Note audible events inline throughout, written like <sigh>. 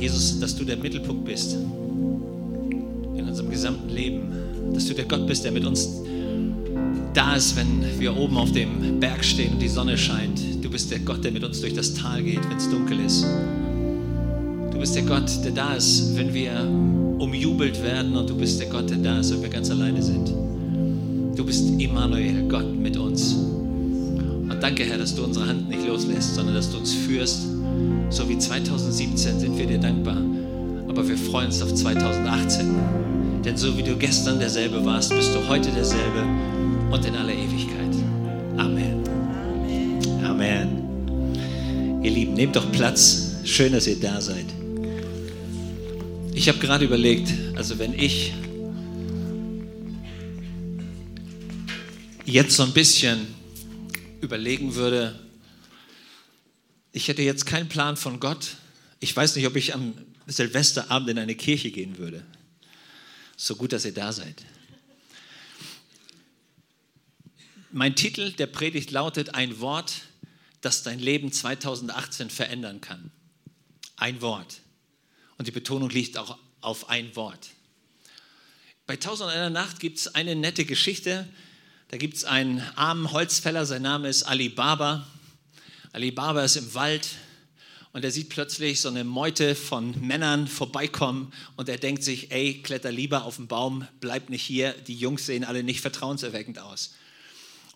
Jesus, dass du der Mittelpunkt bist in unserem gesamten Leben. Dass du der Gott bist, der mit uns da ist, wenn wir oben auf dem Berg stehen und die Sonne scheint. Du bist der Gott, der mit uns durch das Tal geht, wenn es dunkel ist. Du bist der Gott, der da ist, wenn wir umjubelt werden und du bist der Gott, der da ist, wenn wir ganz alleine sind. Du bist Immanuel, Gott mit uns. Und danke, Herr, dass du unsere Hand nicht loslässt, sondern dass du uns führst. So wie 2017 sind wir dir dankbar. Aber wir freuen uns auf 2018. Denn so wie du gestern derselbe warst, bist du heute derselbe und in aller Ewigkeit. Amen. Amen. Ihr Lieben, nehmt doch Platz. Schön, dass ihr da seid. Ich habe gerade überlegt, also wenn ich jetzt so ein bisschen überlegen würde, ich hätte jetzt keinen Plan von Gott. Ich weiß nicht, ob ich am Silvesterabend in eine Kirche gehen würde. So gut, dass ihr da seid. Mein Titel der Predigt lautet Ein Wort, das dein Leben 2018 verändern kann. Ein Wort. Und die Betonung liegt auch auf ein Wort. Bei Tausend einer Nacht gibt es eine nette Geschichte. Da gibt es einen armen Holzfäller, sein Name ist Ali Baba. Ali Baba ist im Wald und er sieht plötzlich so eine Meute von Männern vorbeikommen und er denkt sich, ey, kletter lieber auf den Baum, bleib nicht hier, die Jungs sehen alle nicht vertrauenserweckend aus.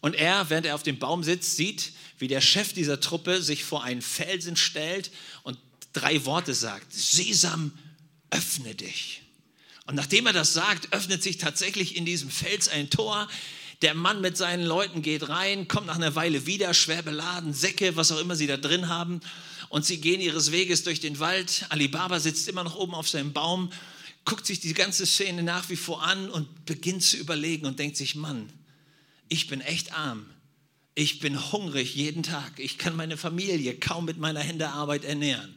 Und er, während er auf dem Baum sitzt, sieht, wie der Chef dieser Truppe sich vor einen Felsen stellt und drei Worte sagt. Sesam, öffne dich. Und nachdem er das sagt, öffnet sich tatsächlich in diesem Fels ein Tor. Der Mann mit seinen Leuten geht rein, kommt nach einer Weile wieder, schwer beladen, Säcke, was auch immer sie da drin haben. Und sie gehen ihres Weges durch den Wald. Alibaba sitzt immer noch oben auf seinem Baum, guckt sich die ganze Szene nach wie vor an und beginnt zu überlegen und denkt sich, Mann, ich bin echt arm. Ich bin hungrig jeden Tag. Ich kann meine Familie kaum mit meiner Hände Arbeit ernähren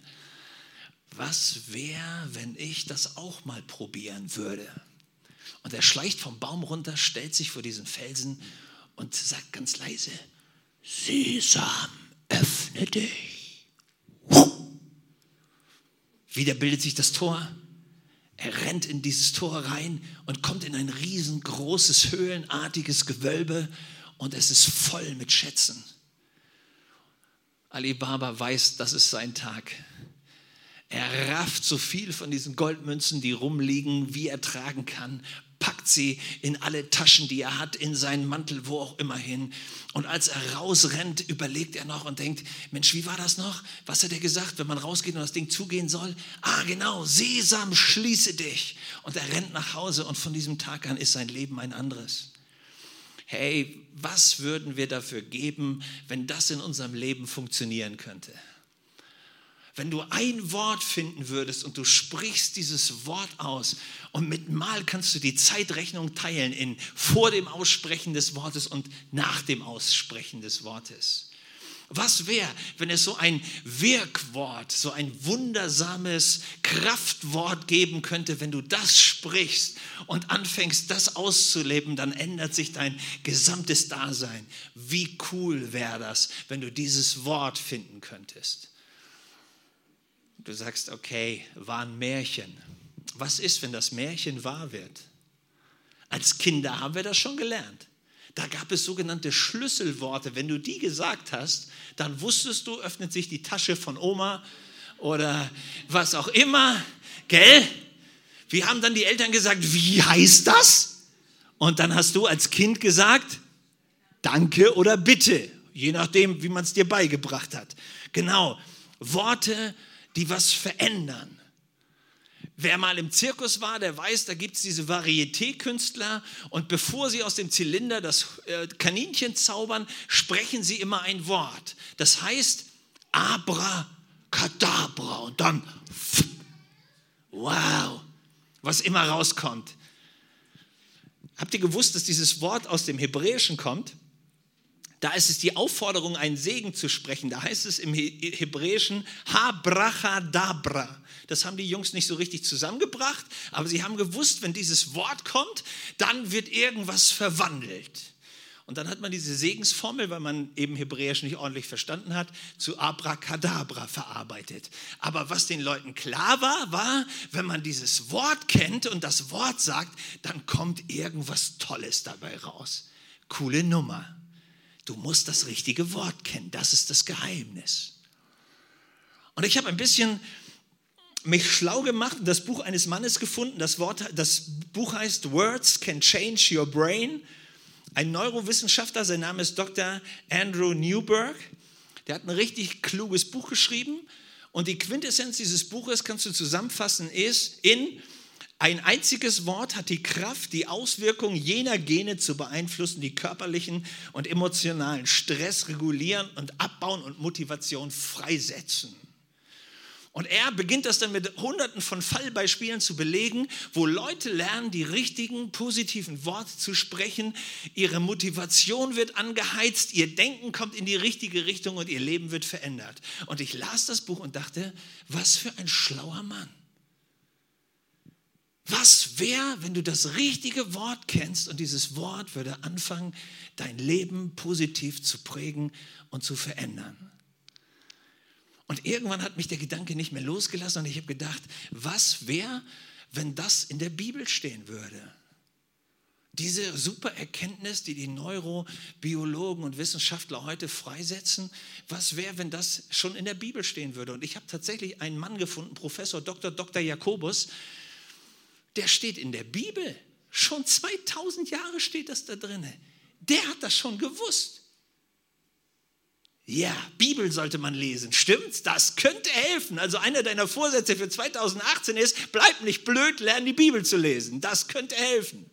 was wäre, wenn ich das auch mal probieren würde? Und er schleicht vom Baum runter, stellt sich vor diesen Felsen und sagt ganz leise, Sesam, öffne dich. Wieder bildet sich das Tor. Er rennt in dieses Tor rein und kommt in ein riesengroßes, höhlenartiges Gewölbe und es ist voll mit Schätzen. Ali Baba weiß, das ist sein Tag. Er rafft so viel von diesen Goldmünzen, die rumliegen, wie er tragen kann, packt sie in alle Taschen, die er hat, in seinen Mantel, wo auch immer hin. Und als er rausrennt, überlegt er noch und denkt, Mensch, wie war das noch? Was hat er gesagt, wenn man rausgeht und das Ding zugehen soll? Ah, genau, Sesam, schließe dich. Und er rennt nach Hause und von diesem Tag an ist sein Leben ein anderes. Hey, was würden wir dafür geben, wenn das in unserem Leben funktionieren könnte? Wenn du ein Wort finden würdest und du sprichst dieses Wort aus und mit Mal kannst du die Zeitrechnung teilen in vor dem Aussprechen des Wortes und nach dem Aussprechen des Wortes. Was wäre, wenn es so ein Wirkwort, so ein wundersames Kraftwort geben könnte, wenn du das sprichst und anfängst, das auszuleben, dann ändert sich dein gesamtes Dasein. Wie cool wäre das, wenn du dieses Wort finden könntest? Du sagst, okay, war ein Märchen. Was ist, wenn das Märchen wahr wird? Als Kinder haben wir das schon gelernt. Da gab es sogenannte Schlüsselworte. Wenn du die gesagt hast, dann wusstest du, öffnet sich die Tasche von Oma oder was auch immer. Gell? Wie haben dann die Eltern gesagt, wie heißt das? Und dann hast du als Kind gesagt, danke oder bitte, je nachdem, wie man es dir beigebracht hat. Genau, Worte die was verändern. Wer mal im Zirkus war, der weiß, da gibt es diese Varieté-Künstler und bevor sie aus dem Zylinder das äh, Kaninchen zaubern, sprechen sie immer ein Wort. Das heißt Abracadabra und dann wow, was immer rauskommt. Habt ihr gewusst, dass dieses Wort aus dem Hebräischen kommt? Da ist es die Aufforderung, einen Segen zu sprechen. Da heißt es im Hebräischen Habrachadabra. Das haben die Jungs nicht so richtig zusammengebracht, aber sie haben gewusst, wenn dieses Wort kommt, dann wird irgendwas verwandelt. Und dann hat man diese Segensformel, weil man eben Hebräisch nicht ordentlich verstanden hat, zu Abracadabra verarbeitet. Aber was den Leuten klar war, war, wenn man dieses Wort kennt und das Wort sagt, dann kommt irgendwas Tolles dabei raus. Coole Nummer. Du musst das richtige Wort kennen. Das ist das Geheimnis. Und ich habe ein bisschen mich schlau gemacht und das Buch eines Mannes gefunden. Das, Wort, das Buch heißt Words Can Change Your Brain. Ein Neurowissenschaftler, sein Name ist Dr. Andrew Newberg. Der hat ein richtig kluges Buch geschrieben. Und die Quintessenz dieses Buches kannst du zusammenfassen, ist in ein einziges Wort hat die Kraft, die Auswirkungen jener Gene zu beeinflussen, die körperlichen und emotionalen Stress regulieren und abbauen und Motivation freisetzen. Und er beginnt das dann mit hunderten von Fallbeispielen zu belegen, wo Leute lernen, die richtigen, positiven Worte zu sprechen. Ihre Motivation wird angeheizt, ihr Denken kommt in die richtige Richtung und ihr Leben wird verändert. Und ich las das Buch und dachte, was für ein schlauer Mann. Was wäre, wenn du das richtige Wort kennst und dieses Wort würde anfangen, dein Leben positiv zu prägen und zu verändern? Und irgendwann hat mich der Gedanke nicht mehr losgelassen und ich habe gedacht, was wäre, wenn das in der Bibel stehen würde? Diese super Erkenntnis, die die Neurobiologen und Wissenschaftler heute freisetzen, was wäre, wenn das schon in der Bibel stehen würde? Und ich habe tatsächlich einen Mann gefunden, Professor Dr. Dr. Jakobus, der steht in der Bibel. Schon 2000 Jahre steht das da drin. Der hat das schon gewusst. Ja, Bibel sollte man lesen. Stimmt's? Das könnte helfen. Also einer deiner Vorsätze für 2018 ist, bleib nicht blöd, lern die Bibel zu lesen. Das könnte helfen.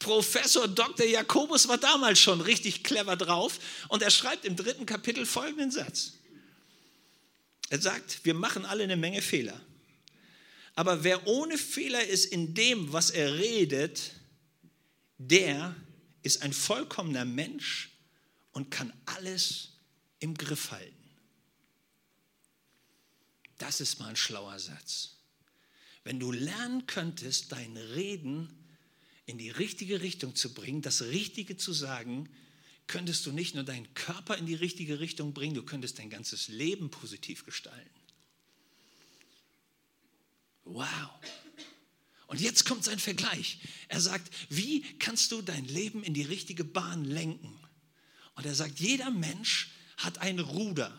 Professor Dr. Jakobus war damals schon richtig clever drauf und er schreibt im dritten Kapitel folgenden Satz. Er sagt, wir machen alle eine Menge Fehler. Aber wer ohne Fehler ist in dem, was er redet, der ist ein vollkommener Mensch und kann alles im Griff halten. Das ist mal ein schlauer Satz. Wenn du lernen könntest, dein Reden in die richtige Richtung zu bringen, das Richtige zu sagen, könntest du nicht nur deinen Körper in die richtige Richtung bringen, du könntest dein ganzes Leben positiv gestalten. Wow. Und jetzt kommt sein Vergleich. Er sagt, wie kannst du dein Leben in die richtige Bahn lenken? Und er sagt, jeder Mensch hat ein Ruder.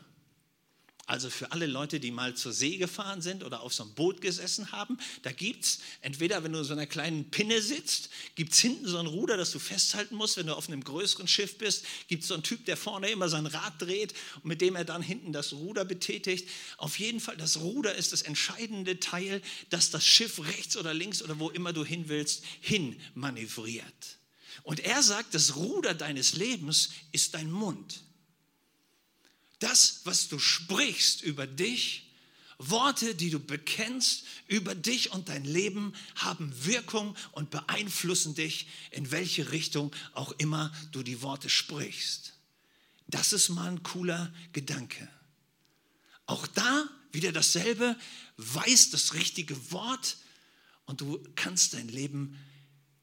Also für alle Leute, die mal zur See gefahren sind oder auf so einem Boot gesessen haben, da gibt es entweder, wenn du in so einer kleinen Pinne sitzt, gibt es hinten so ein Ruder, das du festhalten musst. Wenn du auf einem größeren Schiff bist, gibt es so einen Typ, der vorne immer sein Rad dreht und mit dem er dann hinten das Ruder betätigt. Auf jeden Fall, das Ruder ist das entscheidende Teil, das das Schiff rechts oder links oder wo immer du hin willst, hin manövriert. Und er sagt, das Ruder deines Lebens ist dein Mund. Das, was du sprichst über dich, Worte, die du bekennst über dich und dein Leben, haben Wirkung und beeinflussen dich, in welche Richtung auch immer du die Worte sprichst. Das ist mal ein cooler Gedanke. Auch da wieder dasselbe, weiß das richtige Wort und du kannst dein Leben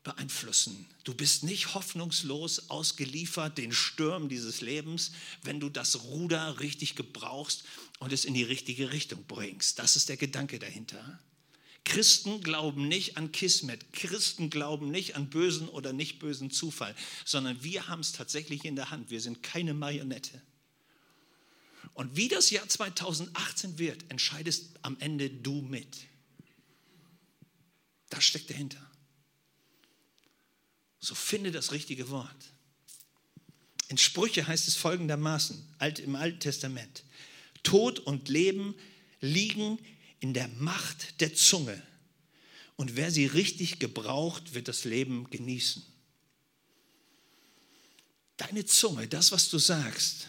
beeinflussen. Du bist nicht hoffnungslos ausgeliefert den Stürmen dieses Lebens, wenn du das Ruder richtig gebrauchst und es in die richtige Richtung bringst. Das ist der Gedanke dahinter. Christen glauben nicht an Kismet. Christen glauben nicht an bösen oder nicht bösen Zufall, sondern wir haben es tatsächlich in der Hand. Wir sind keine Marionette. Und wie das Jahr 2018 wird, entscheidest am Ende du mit. Das steckt dahinter. So finde das richtige Wort. In Sprüche heißt es folgendermaßen im Alten Testament. Tod und Leben liegen in der Macht der Zunge. Und wer sie richtig gebraucht, wird das Leben genießen. Deine Zunge, das, was du sagst,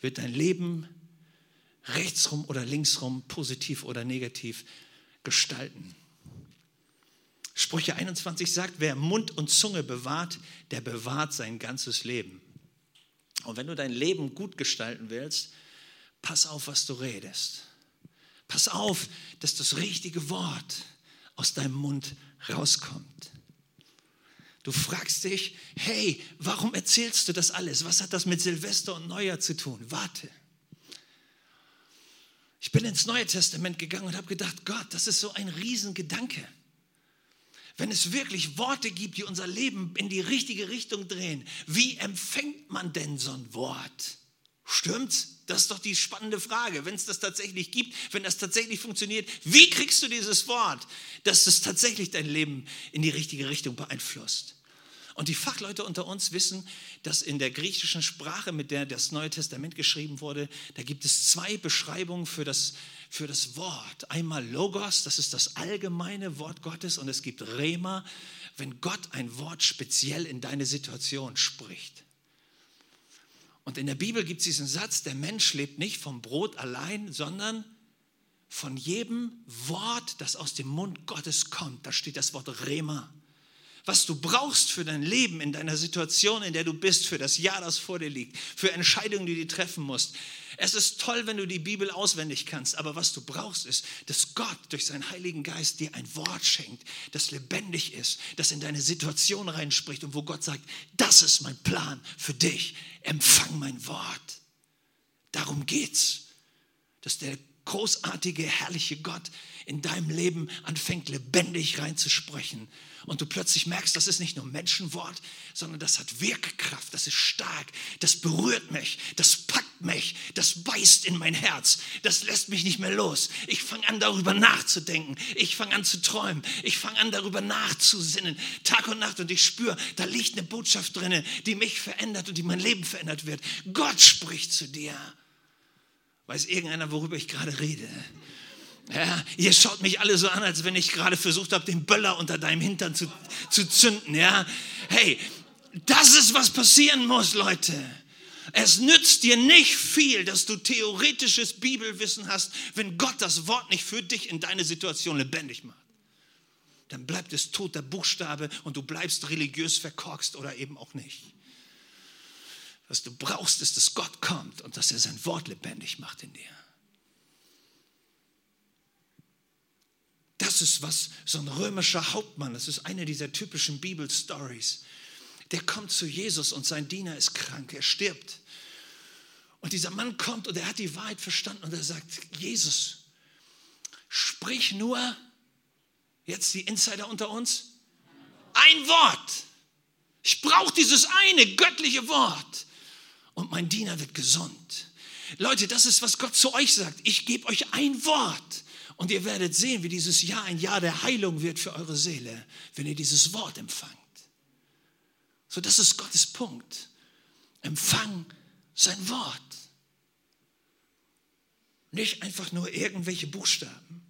wird dein Leben rechtsrum oder linksrum, positiv oder negativ gestalten. Sprüche 21 sagt, wer Mund und Zunge bewahrt, der bewahrt sein ganzes Leben. Und wenn du dein Leben gut gestalten willst, pass auf, was du redest. Pass auf, dass das richtige Wort aus deinem Mund rauskommt. Du fragst dich, hey, warum erzählst du das alles? Was hat das mit Silvester und Neujahr zu tun? Warte. Ich bin ins Neue Testament gegangen und habe gedacht, Gott, das ist so ein Riesengedanke. Wenn es wirklich Worte gibt, die unser Leben in die richtige Richtung drehen, wie empfängt man denn so ein Wort? Stimmt's? Das ist doch die spannende Frage. Wenn es das tatsächlich gibt, wenn das tatsächlich funktioniert, wie kriegst du dieses Wort, dass es tatsächlich dein Leben in die richtige Richtung beeinflusst? Und die Fachleute unter uns wissen, dass in der griechischen Sprache, mit der das Neue Testament geschrieben wurde, da gibt es zwei Beschreibungen für das, für das Wort. Einmal Logos, das ist das allgemeine Wort Gottes, und es gibt Rema, wenn Gott ein Wort speziell in deine Situation spricht. Und in der Bibel gibt es diesen Satz, der Mensch lebt nicht vom Brot allein, sondern von jedem Wort, das aus dem Mund Gottes kommt. Da steht das Wort Rema was du brauchst für dein Leben, in deiner Situation, in der du bist, für das Jahr, das vor dir liegt, für Entscheidungen, die du treffen musst. Es ist toll, wenn du die Bibel auswendig kannst, aber was du brauchst, ist, dass Gott durch seinen Heiligen Geist dir ein Wort schenkt, das lebendig ist, das in deine Situation reinspricht und wo Gott sagt, das ist mein Plan für dich, empfang mein Wort. Darum geht's, dass der großartige, herrliche Gott in deinem Leben anfängt, lebendig reinzusprechen und du plötzlich merkst, das ist nicht nur Menschenwort, sondern das hat Wirkkraft, das ist stark, das berührt mich, das packt mich, das beißt in mein Herz, das lässt mich nicht mehr los. Ich fange an, darüber nachzudenken, ich fange an zu träumen, ich fange an, darüber nachzusinnen, Tag und Nacht und ich spüre, da liegt eine Botschaft drin, die mich verändert und die mein Leben verändert wird. Gott spricht zu dir. Weiß irgendeiner, worüber ich gerade rede? Ja, ihr schaut mich alle so an, als wenn ich gerade versucht habe, den Böller unter deinem Hintern zu, zu zünden. Ja? Hey, das ist, was passieren muss, Leute. Es nützt dir nicht viel, dass du theoretisches Bibelwissen hast, wenn Gott das Wort nicht für dich in deine Situation lebendig macht. Dann bleibt es toter Buchstabe und du bleibst religiös verkorkst oder eben auch nicht. Was du brauchst, ist, dass Gott kommt und dass er sein Wort lebendig macht in dir. Das ist was so ein römischer Hauptmann, das ist eine dieser typischen Bibelstories. Der kommt zu Jesus und sein Diener ist krank, er stirbt. Und dieser Mann kommt und er hat die Wahrheit verstanden und er sagt, Jesus, sprich nur, jetzt die Insider unter uns, ein Wort. Ich brauche dieses eine göttliche Wort und mein Diener wird gesund. Leute, das ist, was Gott zu euch sagt. Ich gebe euch ein Wort und ihr werdet sehen, wie dieses Jahr ein Jahr der Heilung wird für eure Seele, wenn ihr dieses Wort empfangt. So, das ist Gottes Punkt. Empfang sein Wort. Nicht einfach nur irgendwelche Buchstaben.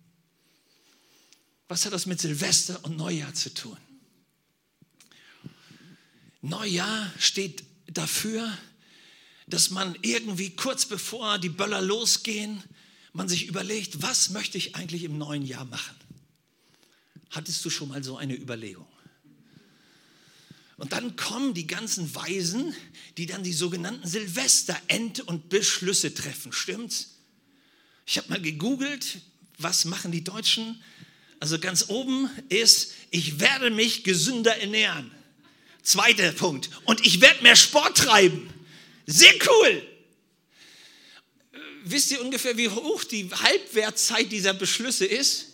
Was hat das mit Silvester und Neujahr zu tun? Neujahr steht dafür, dass man irgendwie kurz bevor die Böller losgehen, man sich überlegt, was möchte ich eigentlich im neuen Jahr machen? Hattest du schon mal so eine Überlegung? Und dann kommen die ganzen Weisen, die dann die sogenannten Silvester-End- und Beschlüsse treffen, stimmt's? Ich habe mal gegoogelt, was machen die Deutschen? Also ganz oben ist, ich werde mich gesünder ernähren. Zweiter Punkt. Und ich werde mehr Sport treiben. Sehr cool wisst ihr ungefähr, wie hoch die Halbwertzeit dieser Beschlüsse ist?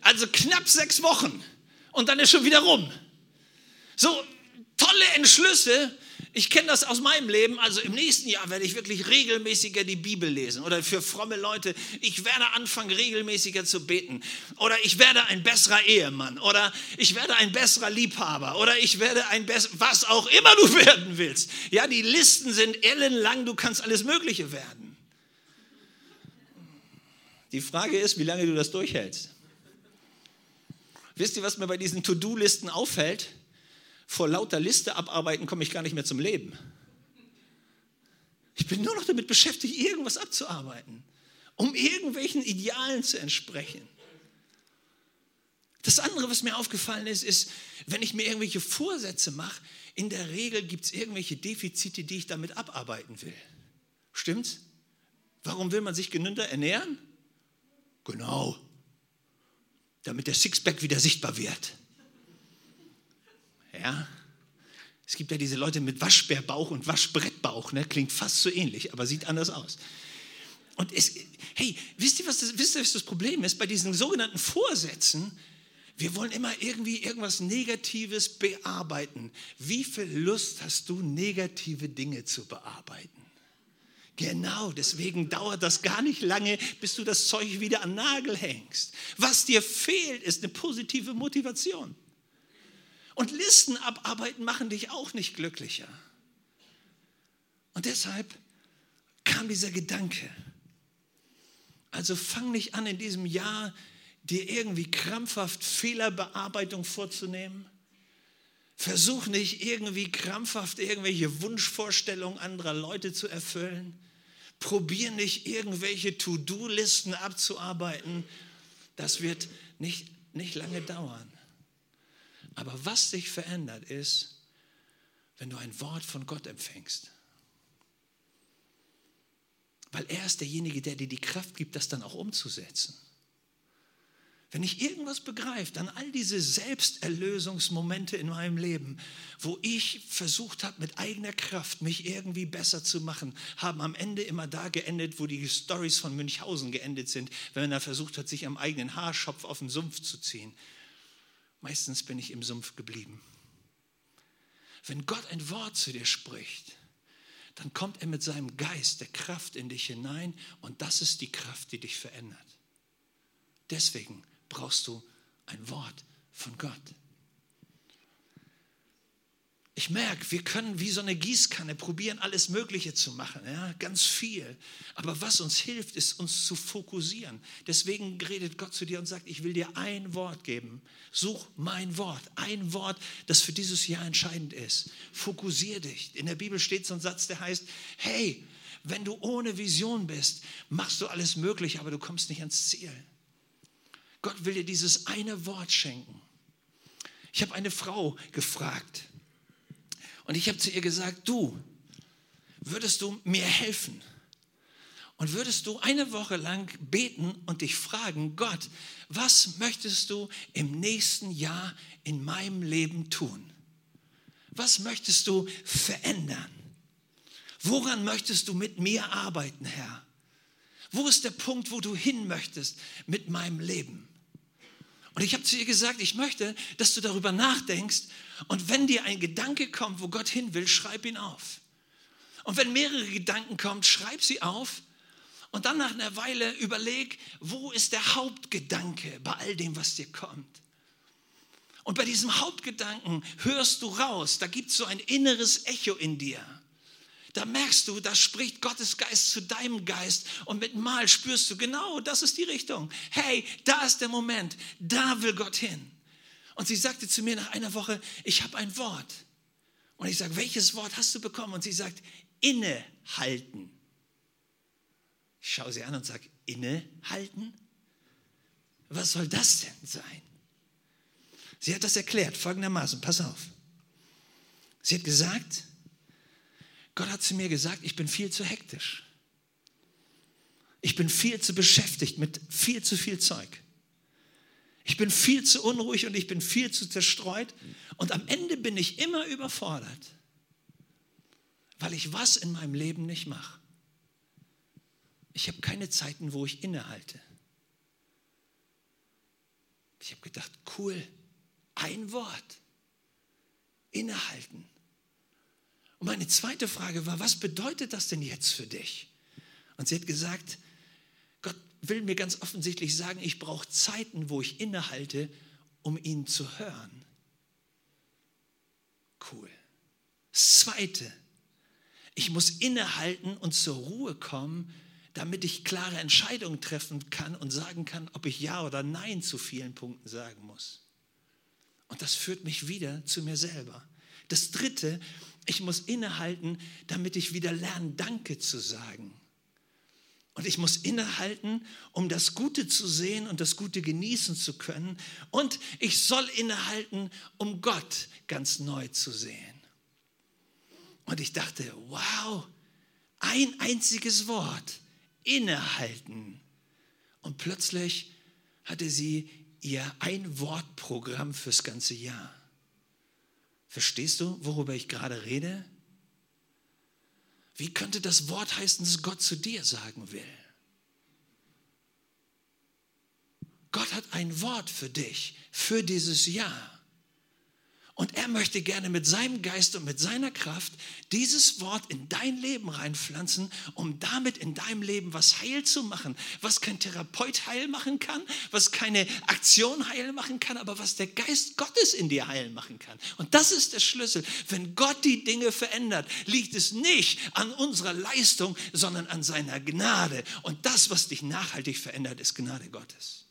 Also knapp sechs Wochen und dann ist schon wieder rum. So tolle Entschlüsse, ich kenne das aus meinem Leben. Also im nächsten Jahr werde ich wirklich regelmäßiger die Bibel lesen. Oder für fromme Leute, ich werde anfangen, regelmäßiger zu beten. Oder ich werde ein besserer Ehemann. Oder ich werde ein besserer Liebhaber. Oder ich werde ein besserer, was auch immer du <laughs> werden willst. Ja, die Listen sind ellenlang, du kannst alles Mögliche werden. Die Frage ist, wie lange du das durchhältst. Wisst ihr, was mir bei diesen To-Do-Listen auffällt? Vor lauter Liste abarbeiten komme ich gar nicht mehr zum Leben. Ich bin nur noch damit beschäftigt, irgendwas abzuarbeiten, um irgendwelchen Idealen zu entsprechen. Das andere, was mir aufgefallen ist, ist, wenn ich mir irgendwelche Vorsätze mache, in der Regel gibt es irgendwelche Defizite, die ich damit abarbeiten will. Stimmt's? Warum will man sich genünder ernähren? Genau. Damit der Sixpack wieder sichtbar wird. Ja. Es gibt ja diese Leute mit Waschbärbauch und Waschbrettbauch, ne? klingt fast so ähnlich, aber sieht anders aus. Und es, hey, wisst ihr, was das, wisst ihr, was das Problem ist? Bei diesen sogenannten Vorsätzen, wir wollen immer irgendwie irgendwas Negatives bearbeiten. Wie viel Lust hast du, negative Dinge zu bearbeiten? Genau, deswegen dauert das gar nicht lange, bis du das Zeug wieder an Nagel hängst. Was dir fehlt, ist eine positive Motivation. Und Listen abarbeiten machen dich auch nicht glücklicher. Und deshalb kam dieser Gedanke. Also fang nicht an, in diesem Jahr dir irgendwie krampfhaft Fehlerbearbeitung vorzunehmen. Versuch nicht irgendwie krampfhaft irgendwelche Wunschvorstellungen anderer Leute zu erfüllen. Probier nicht irgendwelche To-Do-Listen abzuarbeiten. Das wird nicht, nicht lange dauern. Aber was sich verändert ist, wenn du ein Wort von Gott empfängst. Weil er ist derjenige, der dir die Kraft gibt, das dann auch umzusetzen. Wenn ich irgendwas begreife, dann all diese Selbsterlösungsmomente in meinem Leben, wo ich versucht habe, mit eigener Kraft mich irgendwie besser zu machen, haben am Ende immer da geendet, wo die Stories von Münchhausen geendet sind, wenn man da versucht hat, sich am eigenen Haarschopf auf den Sumpf zu ziehen. Meistens bin ich im Sumpf geblieben. Wenn Gott ein Wort zu dir spricht, dann kommt er mit seinem Geist der Kraft in dich hinein und das ist die Kraft, die dich verändert. Deswegen brauchst du ein Wort von Gott. Ich merke, wir können wie so eine Gießkanne probieren, alles Mögliche zu machen, ja, ganz viel. Aber was uns hilft, ist uns zu fokussieren. Deswegen redet Gott zu dir und sagt, ich will dir ein Wort geben. Such mein Wort, ein Wort, das für dieses Jahr entscheidend ist. Fokussier dich. In der Bibel steht so ein Satz, der heißt, hey, wenn du ohne Vision bist, machst du alles Mögliche, aber du kommst nicht ans Ziel. Gott will dir dieses eine Wort schenken. Ich habe eine Frau gefragt und ich habe zu ihr gesagt, du, würdest du mir helfen? Und würdest du eine Woche lang beten und dich fragen, Gott, was möchtest du im nächsten Jahr in meinem Leben tun? Was möchtest du verändern? Woran möchtest du mit mir arbeiten, Herr? Wo ist der Punkt, wo du hin möchtest mit meinem Leben? Und ich habe zu ihr gesagt, ich möchte, dass du darüber nachdenkst und wenn dir ein Gedanke kommt, wo Gott hin will, schreib ihn auf. Und wenn mehrere Gedanken kommen, schreib sie auf und dann nach einer Weile überleg, wo ist der Hauptgedanke bei all dem, was dir kommt. Und bei diesem Hauptgedanken hörst du raus, da gibt es so ein inneres Echo in dir da merkst du, da spricht Gottes Geist zu deinem Geist und mit Mal spürst du, genau, das ist die Richtung. Hey, da ist der Moment, da will Gott hin. Und sie sagte zu mir nach einer Woche, ich habe ein Wort. Und ich sage, welches Wort hast du bekommen? Und sie sagt, innehalten. Ich schaue sie an und sage, innehalten? Was soll das denn sein? Sie hat das erklärt folgendermaßen, pass auf. Sie hat gesagt, Gott hat zu mir gesagt, ich bin viel zu hektisch. Ich bin viel zu beschäftigt mit viel zu viel Zeug. Ich bin viel zu unruhig und ich bin viel zu zerstreut. Und am Ende bin ich immer überfordert, weil ich was in meinem Leben nicht mache. Ich habe keine Zeiten, wo ich innehalte. Ich habe gedacht, cool, ein Wort, innehalten. Und meine zweite Frage war, was bedeutet das denn jetzt für dich? Und sie hat gesagt, Gott will mir ganz offensichtlich sagen, ich brauche Zeiten, wo ich innehalte, um ihn zu hören. Cool. Das Zweite, ich muss innehalten und zur Ruhe kommen, damit ich klare Entscheidungen treffen kann und sagen kann, ob ich Ja oder Nein zu vielen Punkten sagen muss. Und das führt mich wieder zu mir selber. Das Dritte, ich muss innehalten, damit ich wieder lerne, Danke zu sagen. Und ich muss innehalten, um das Gute zu sehen und das Gute genießen zu können. Und ich soll innehalten, um Gott ganz neu zu sehen. Und ich dachte, wow, ein einziges Wort, innehalten. Und plötzlich hatte sie ihr Ein-Wort-Programm fürs ganze Jahr. Verstehst du, worüber ich gerade rede? Wie könnte das Wort heißen, das Gott zu dir sagen will? Gott hat ein Wort für dich, für dieses Jahr. Und er möchte gerne mit seinem Geist und mit seiner Kraft dieses Wort in dein Leben reinpflanzen, um damit in deinem Leben was heil zu machen, was kein Therapeut heil machen kann, was keine Aktion heil machen kann, aber was der Geist Gottes in dir heil machen kann. Und das ist der Schlüssel. Wenn Gott die Dinge verändert, liegt es nicht an unserer Leistung, sondern an seiner Gnade. Und das, was dich nachhaltig verändert, ist Gnade Gottes.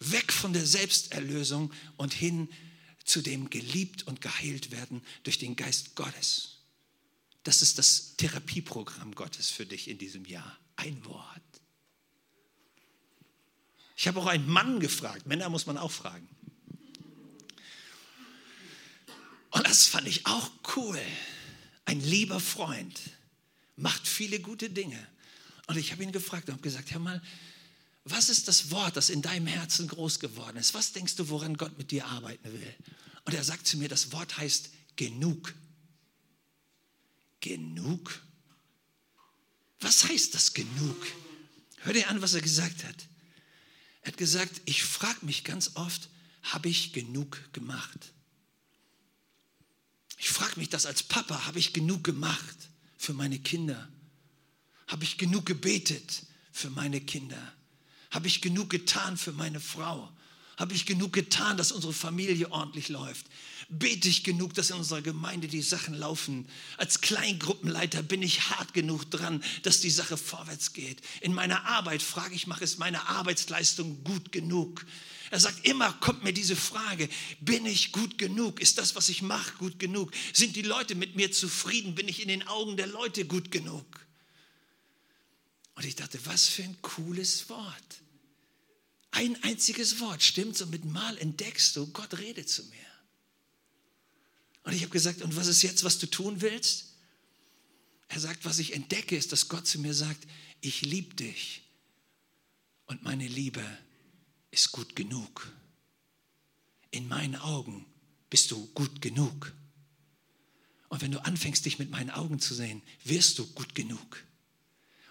Weg von der Selbsterlösung und hin zu dem geliebt und geheilt werden durch den Geist Gottes. Das ist das Therapieprogramm Gottes für dich in diesem Jahr. Ein Wort. Ich habe auch einen Mann gefragt. Männer muss man auch fragen. Und das fand ich auch cool. Ein lieber Freund macht viele gute Dinge. Und ich habe ihn gefragt und habe gesagt, hör mal, was ist das Wort, das in deinem Herzen groß geworden ist? Was denkst du, woran Gott mit dir arbeiten will? Und er sagt zu mir, das Wort heißt genug. Genug? Was heißt das genug? Hör dir an, was er gesagt hat. Er hat gesagt, ich frage mich ganz oft, habe ich genug gemacht? Ich frage mich das als Papa, habe ich genug gemacht für meine Kinder? Habe ich genug gebetet für meine Kinder? Habe ich genug getan für meine Frau? Habe ich genug getan, dass unsere Familie ordentlich läuft? Bete ich genug, dass in unserer Gemeinde die Sachen laufen? Als Kleingruppenleiter bin ich hart genug dran, dass die Sache vorwärts geht. In meiner Arbeit frage ich, mache es meine Arbeitsleistung gut genug? Er sagt, immer kommt mir diese Frage, bin ich gut genug? Ist das, was ich mache, gut genug? Sind die Leute mit mir zufrieden? Bin ich in den Augen der Leute gut genug? Und ich dachte, was für ein cooles Wort. Ein einziges Wort, stimmt's? Und mit Mal entdeckst du, Gott redet zu mir. Und ich habe gesagt, und was ist jetzt, was du tun willst? Er sagt, was ich entdecke, ist, dass Gott zu mir sagt, ich liebe dich. Und meine Liebe ist gut genug. In meinen Augen bist du gut genug. Und wenn du anfängst, dich mit meinen Augen zu sehen, wirst du gut genug.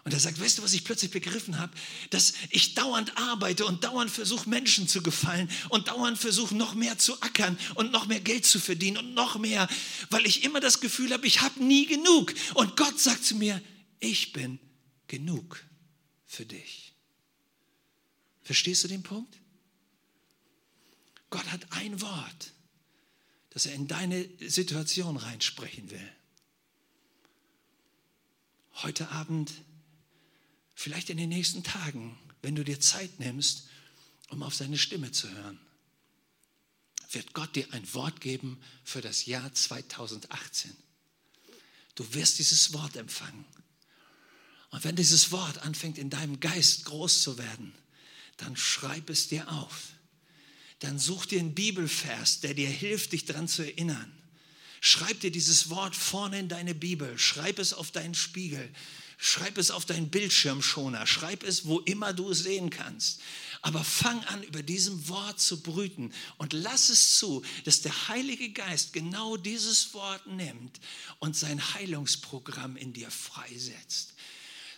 Und er sagt, weißt du, was ich plötzlich begriffen habe? Dass ich dauernd arbeite und dauernd versuche, Menschen zu gefallen und dauernd versuche, noch mehr zu ackern und noch mehr Geld zu verdienen und noch mehr, weil ich immer das Gefühl habe, ich habe nie genug. Und Gott sagt zu mir, ich bin genug für dich. Verstehst du den Punkt? Gott hat ein Wort, das er in deine Situation reinsprechen will. Heute Abend vielleicht in den nächsten Tagen, wenn du dir Zeit nimmst, um auf seine Stimme zu hören, wird Gott dir ein Wort geben für das Jahr 2018. Du wirst dieses Wort empfangen. Und wenn dieses Wort anfängt in deinem Geist groß zu werden, dann schreib es dir auf. Dann such dir einen Bibelvers, der dir hilft, dich daran zu erinnern. Schreib dir dieses Wort vorne in deine Bibel, schreib es auf deinen Spiegel, Schreib es auf deinen Bildschirmschoner, schreib es, wo immer du es sehen kannst. Aber fang an, über diesem Wort zu brüten und lass es zu, dass der Heilige Geist genau dieses Wort nimmt und sein Heilungsprogramm in dir freisetzt.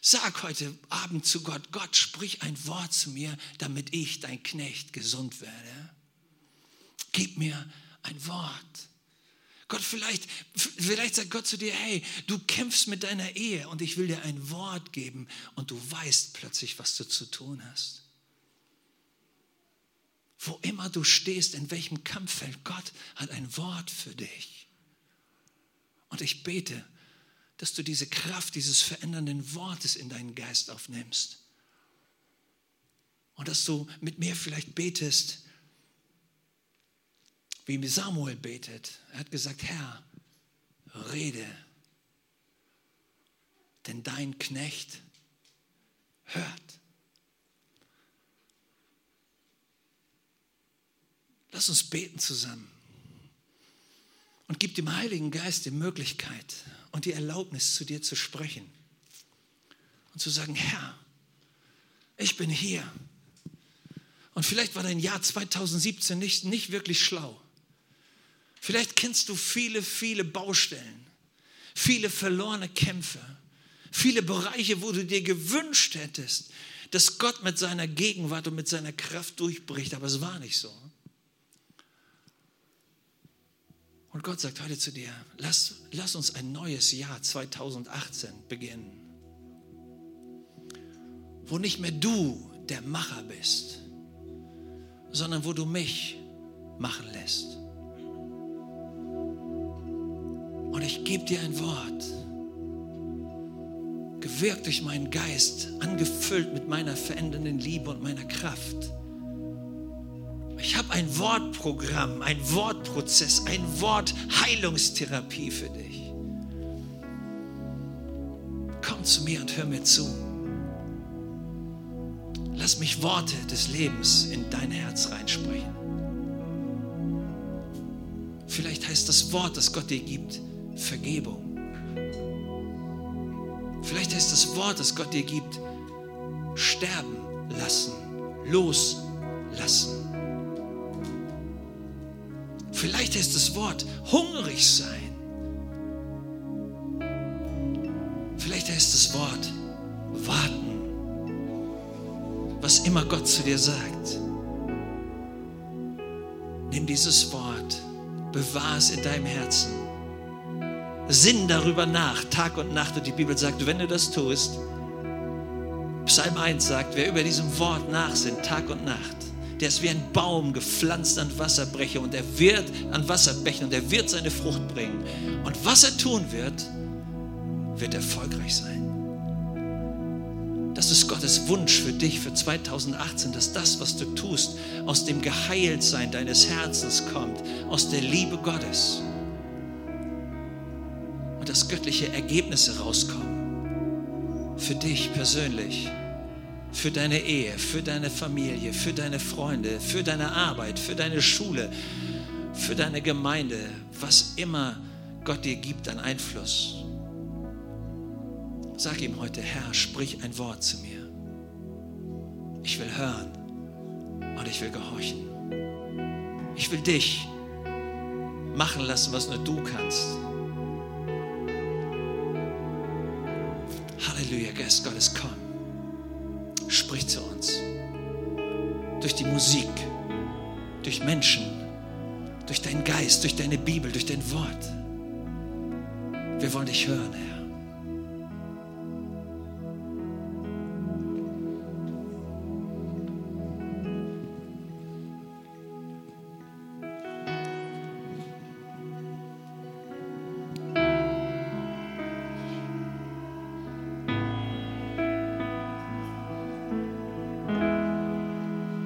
Sag heute Abend zu Gott, Gott, sprich ein Wort zu mir, damit ich, dein Knecht, gesund werde. Gib mir ein Wort. Gott, vielleicht, vielleicht sagt Gott zu dir, hey, du kämpfst mit deiner Ehe und ich will dir ein Wort geben und du weißt plötzlich, was du zu tun hast. Wo immer du stehst, in welchem Kampffeld, Gott hat ein Wort für dich. Und ich bete, dass du diese Kraft dieses verändernden Wortes in deinen Geist aufnimmst. Und dass du mit mir vielleicht betest, wie Samuel betet. Er hat gesagt, Herr, rede, denn dein Knecht hört. Lass uns beten zusammen und gib dem Heiligen Geist die Möglichkeit und die Erlaubnis, zu dir zu sprechen und zu sagen, Herr, ich bin hier. Und vielleicht war dein Jahr 2017 nicht, nicht wirklich schlau. Vielleicht kennst du viele, viele Baustellen, viele verlorene Kämpfe, viele Bereiche, wo du dir gewünscht hättest, dass Gott mit seiner Gegenwart und mit seiner Kraft durchbricht, aber es war nicht so. Und Gott sagt heute zu dir, lass, lass uns ein neues Jahr 2018 beginnen, wo nicht mehr du der Macher bist, sondern wo du mich machen lässt. Und ich gebe dir ein Wort, gewirkt durch meinen Geist, angefüllt mit meiner verändernden Liebe und meiner Kraft. Ich habe ein Wortprogramm, ein Wortprozess, ein Wortheilungstherapie für dich. Komm zu mir und hör mir zu. Lass mich Worte des Lebens in dein Herz reinsprechen. Vielleicht heißt das Wort, das Gott dir gibt, Vergebung. Vielleicht heißt das Wort, das Gott dir gibt, sterben lassen, loslassen. Vielleicht heißt das Wort hungrig sein. Vielleicht heißt das Wort warten. Was immer Gott zu dir sagt. Nimm dieses Wort, bewahr es in deinem Herzen Sinn darüber nach, Tag und Nacht. Und die Bibel sagt, wenn du das tust, Psalm 1 sagt, wer über diesem Wort nachsinnt, Tag und Nacht, der ist wie ein Baum gepflanzt an Wasserbrecher und er wird an Wasserbächen und er wird seine Frucht bringen. Und was er tun wird, wird erfolgreich sein. Das ist Gottes Wunsch für dich für 2018, dass das, was du tust, aus dem Geheiltsein deines Herzens kommt, aus der Liebe Gottes und dass göttliche Ergebnisse rauskommen. Für dich persönlich, für deine Ehe, für deine Familie, für deine Freunde, für deine Arbeit, für deine Schule, für deine Gemeinde, was immer Gott dir gibt an Einfluss. Sag ihm heute, Herr, sprich ein Wort zu mir. Ich will hören und ich will gehorchen. Ich will dich machen lassen, was nur du kannst. Halleluja, Geist Gottes, komm. Sprich zu uns. Durch die Musik, durch Menschen, durch deinen Geist, durch deine Bibel, durch dein Wort. Wir wollen dich hören, Herr.